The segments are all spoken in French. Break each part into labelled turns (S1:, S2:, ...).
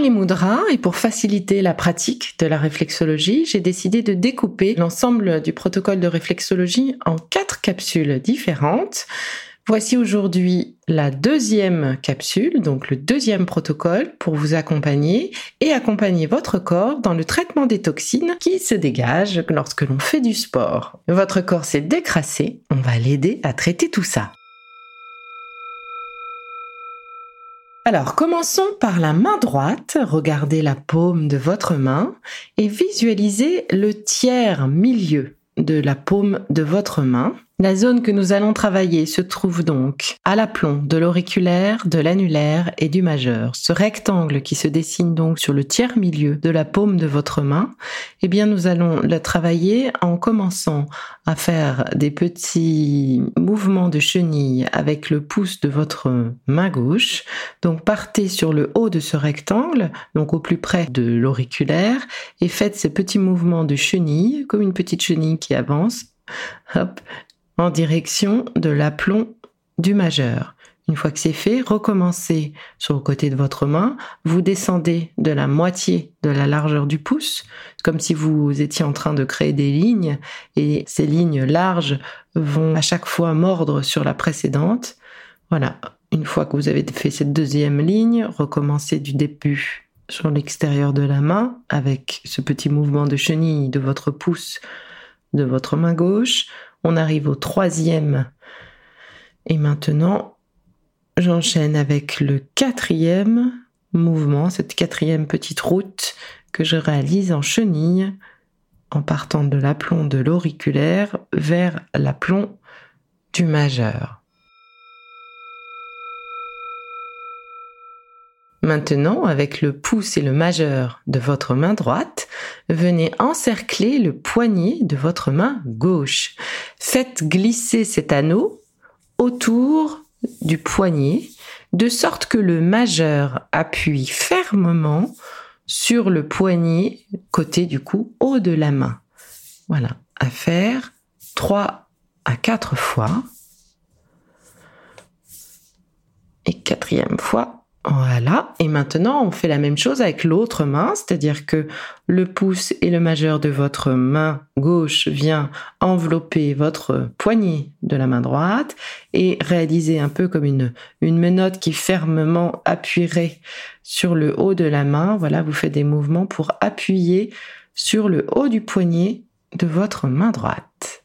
S1: Les moudras, et pour faciliter la pratique de la réflexologie, j'ai décidé de découper l'ensemble du protocole de réflexologie en quatre capsules différentes. Voici aujourd'hui la deuxième capsule, donc le deuxième protocole pour vous accompagner et accompagner votre corps dans le traitement des toxines qui se dégagent lorsque l'on fait du sport. Votre corps s'est décrassé, on va l'aider à traiter tout ça. Alors, commençons par la main droite. Regardez la paume de votre main et visualisez le tiers milieu de la paume de votre main. La zone que nous allons travailler se trouve donc à l'aplomb de l'auriculaire, de l'annulaire et du majeur. Ce rectangle qui se dessine donc sur le tiers milieu de la paume de votre main, eh bien nous allons le travailler en commençant à faire des petits mouvements de chenille avec le pouce de votre main gauche. Donc partez sur le haut de ce rectangle, donc au plus près de l'auriculaire, et faites ces petits mouvements de chenille, comme une petite chenille qui avance. Hop, en direction de l'aplomb du majeur. Une fois que c'est fait, recommencez sur le côté de votre main, vous descendez de la moitié de la largeur du pouce, comme si vous étiez en train de créer des lignes, et ces lignes larges vont à chaque fois mordre sur la précédente. Voilà, une fois que vous avez fait cette deuxième ligne, recommencez du début sur l'extérieur de la main avec ce petit mouvement de chenille de votre pouce de votre main gauche. On arrive au troisième. Et maintenant, j'enchaîne avec le quatrième mouvement, cette quatrième petite route que je réalise en chenille en partant de l'aplomb de l'auriculaire vers l'aplomb du majeur. Maintenant, avec le pouce et le majeur de votre main droite, venez encercler le poignet de votre main gauche. Faites glisser cet anneau autour du poignet de sorte que le majeur appuie fermement sur le poignet côté du cou haut de la main. Voilà, à faire 3 à 4 fois. Et quatrième fois, voilà. Et maintenant, on fait la même chose avec l'autre main, c'est-à-dire que le pouce et le majeur de votre main gauche vient envelopper votre poignet de la main droite et réaliser un peu comme une, une menotte qui fermement appuierait sur le haut de la main. Voilà, vous faites des mouvements pour appuyer sur le haut du poignet de votre main droite.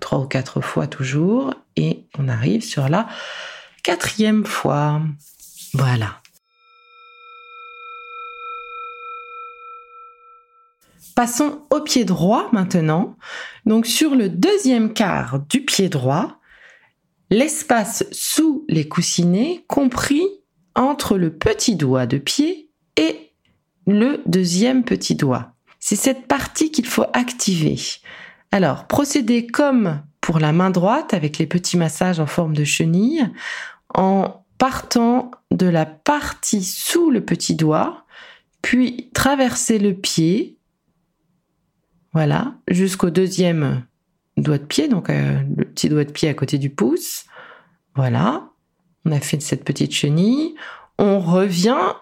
S1: Trois ou quatre fois toujours et on arrive sur la quatrième fois. Voilà. Passons au pied droit maintenant. Donc sur le deuxième quart du pied droit, l'espace sous les coussinets compris entre le petit doigt de pied et le deuxième petit doigt. C'est cette partie qu'il faut activer. Alors, procédez comme pour la main droite avec les petits massages en forme de chenille en partant de la partie sous le petit doigt, puis traverser le pied, voilà, jusqu'au deuxième doigt de pied, donc euh, le petit doigt de pied à côté du pouce. Voilà, on a fait cette petite chenille. On revient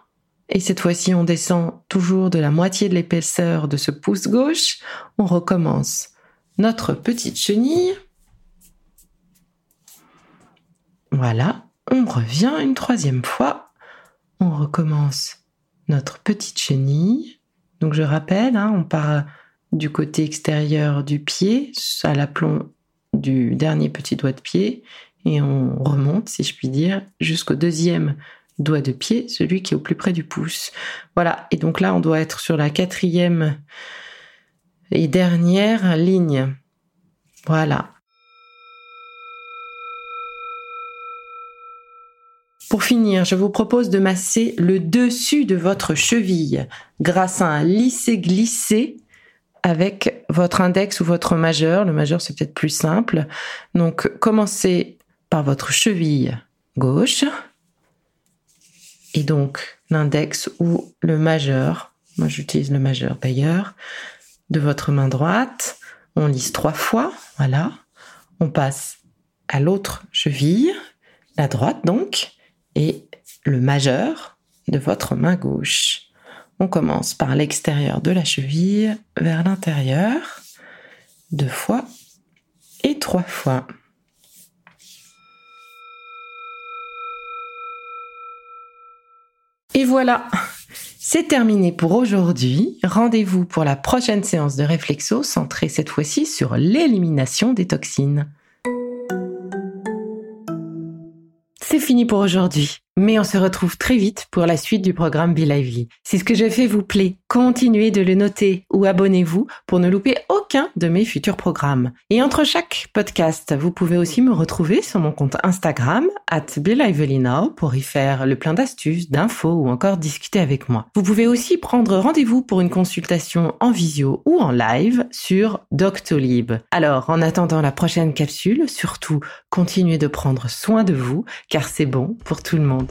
S1: et cette fois-ci on descend toujours de la moitié de l'épaisseur de ce pouce gauche. On recommence notre petite chenille. Voilà, on revient une troisième fois. On recommence notre petite chenille. Donc je rappelle, hein, on part du côté extérieur du pied à l'aplomb du dernier petit doigt de pied et on remonte, si je puis dire, jusqu'au deuxième doigt de pied, celui qui est au plus près du pouce. Voilà, et donc là on doit être sur la quatrième et dernière ligne. Voilà. Pour finir, je vous propose de masser le dessus de votre cheville grâce à un lissé-glissé avec votre index ou votre majeur. Le majeur, c'est peut-être plus simple. Donc, commencez par votre cheville gauche et donc l'index ou le majeur. Moi, j'utilise le majeur d'ailleurs de votre main droite. On lisse trois fois. Voilà. On passe à l'autre cheville, la droite donc et le majeur de votre main gauche. On commence par l'extérieur de la cheville vers l'intérieur, deux fois et trois fois. Et voilà, c'est terminé pour aujourd'hui. Rendez-vous pour la prochaine séance de réflexo centrée cette fois-ci sur l'élimination des toxines. Fini pour aujourd'hui. Mais on se retrouve très vite pour la suite du programme Be Lively. Si ce que j'ai fait vous plaît, continuez de le noter ou abonnez-vous pour ne louper aucun de mes futurs programmes. Et entre chaque podcast, vous pouvez aussi me retrouver sur mon compte Instagram, at pour y faire le plein d'astuces, d'infos ou encore discuter avec moi. Vous pouvez aussi prendre rendez-vous pour une consultation en visio ou en live sur Doctolib. Alors, en attendant la prochaine capsule, surtout, continuez de prendre soin de vous, car c'est bon pour tout le monde.